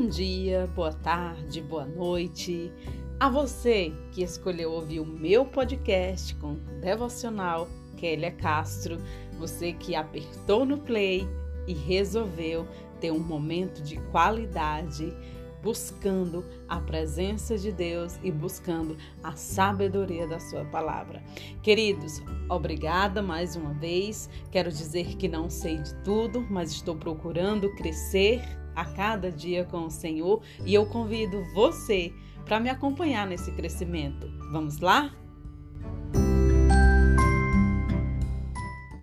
Bom dia, boa tarde, boa noite. A você que escolheu ouvir o meu podcast com devocional Kélia Castro, você que apertou no play e resolveu ter um momento de qualidade buscando a presença de Deus e buscando a sabedoria da Sua palavra. Queridos, obrigada mais uma vez. Quero dizer que não sei de tudo, mas estou procurando crescer a cada dia com o Senhor e eu convido você para me acompanhar nesse crescimento. Vamos lá?